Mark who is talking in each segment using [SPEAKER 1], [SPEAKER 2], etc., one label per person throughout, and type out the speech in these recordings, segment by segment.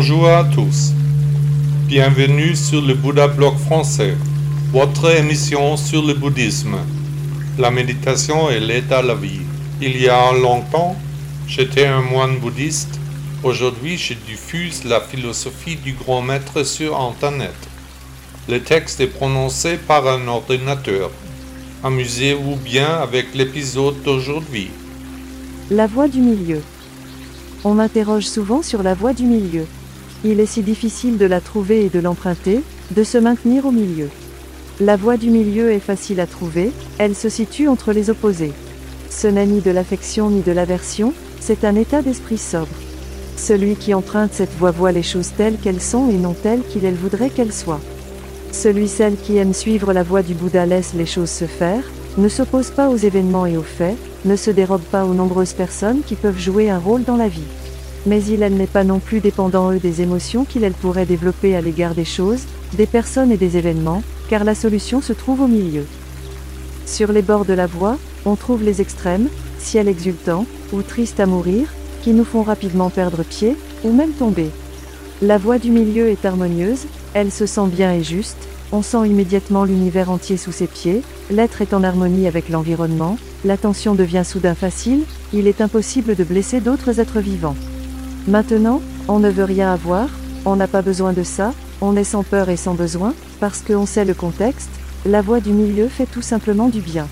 [SPEAKER 1] Bonjour à tous. Bienvenue sur le Bouddha Blog français, votre émission sur le bouddhisme. La méditation et l'aide à la vie. Il y a longtemps, j'étais un moine bouddhiste. Aujourd'hui, je diffuse la philosophie du grand maître sur Internet. Le texte est prononcé par un ordinateur. Amusez-vous bien avec l'épisode d'aujourd'hui.
[SPEAKER 2] La voie du milieu. On m'interroge souvent sur la voie du milieu. Il est si difficile de la trouver et de l'emprunter, de se maintenir au milieu. La voie du milieu est facile à trouver, elle se situe entre les opposés. Ce n'est ni de l'affection ni de l'aversion, c'est un état d'esprit sobre. Celui qui emprunte cette voie voit les choses telles qu'elles sont et non telles qu'il voudrait qu'elles soient. Celui celle qui aime suivre la voie du Bouddha laisse les choses se faire, ne s'oppose pas aux événements et aux faits, ne se dérobe pas aux nombreuses personnes qui peuvent jouer un rôle dans la vie. Mais il elle n'est pas non plus dépendant eux des émotions qu'il elle pourrait développer à l'égard des choses, des personnes et des événements, car la solution se trouve au milieu. Sur les bords de la voie, on trouve les extrêmes, ciel exultant, ou triste à mourir, qui nous font rapidement perdre pied, ou même tomber. La voie du milieu est harmonieuse, elle se sent bien et juste, on sent immédiatement l'univers entier sous ses pieds, l'être est en harmonie avec l'environnement, l'attention devient soudain facile, il est impossible de blesser d'autres êtres vivants. Maintenant, on ne veut rien avoir, on n'a pas besoin de ça, on est sans peur et sans besoin, parce qu'on sait le contexte, la voie du milieu fait tout simplement du bien.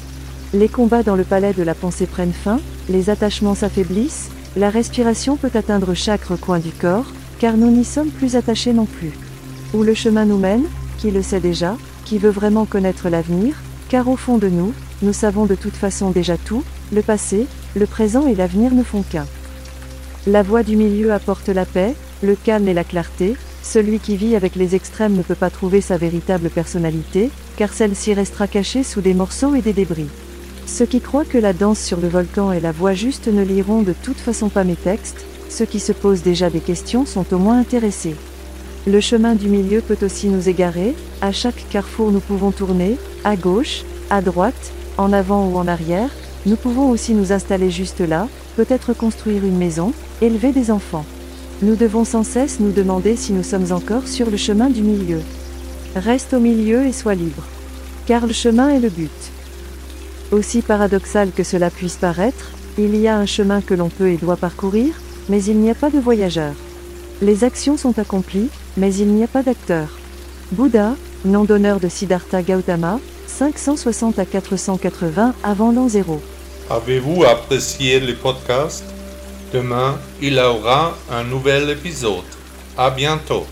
[SPEAKER 2] Les combats dans le palais de la pensée prennent fin, les attachements s'affaiblissent, la respiration peut atteindre chaque recoin du corps, car nous n'y sommes plus attachés non plus. Où le chemin nous mène, qui le sait déjà, qui veut vraiment connaître l'avenir, car au fond de nous, nous savons de toute façon déjà tout, le passé, le présent et l'avenir ne font qu'un. La voie du milieu apporte la paix, le calme et la clarté, celui qui vit avec les extrêmes ne peut pas trouver sa véritable personnalité, car celle-ci restera cachée sous des morceaux et des débris. Ceux qui croient que la danse sur le volcan est la voie juste ne liront de toute façon pas mes textes, ceux qui se posent déjà des questions sont au moins intéressés. Le chemin du milieu peut aussi nous égarer, à chaque carrefour nous pouvons tourner, à gauche, à droite, en avant ou en arrière, nous pouvons aussi nous installer juste là, peut-être construire une maison, élever des enfants. Nous devons sans cesse nous demander si nous sommes encore sur le chemin du milieu. Reste au milieu et sois libre. Car le chemin est le but. Aussi paradoxal que cela puisse paraître, il y a un chemin que l'on peut et doit parcourir, mais il n'y a pas de voyageurs. Les actions sont accomplies, mais il n'y a pas d'acteur. Bouddha, nom d'honneur de Siddhartha Gautama, 560 à 480 avant l'an 0.
[SPEAKER 1] Avez-vous apprécié le podcast? Demain, il aura un nouvel épisode. À bientôt.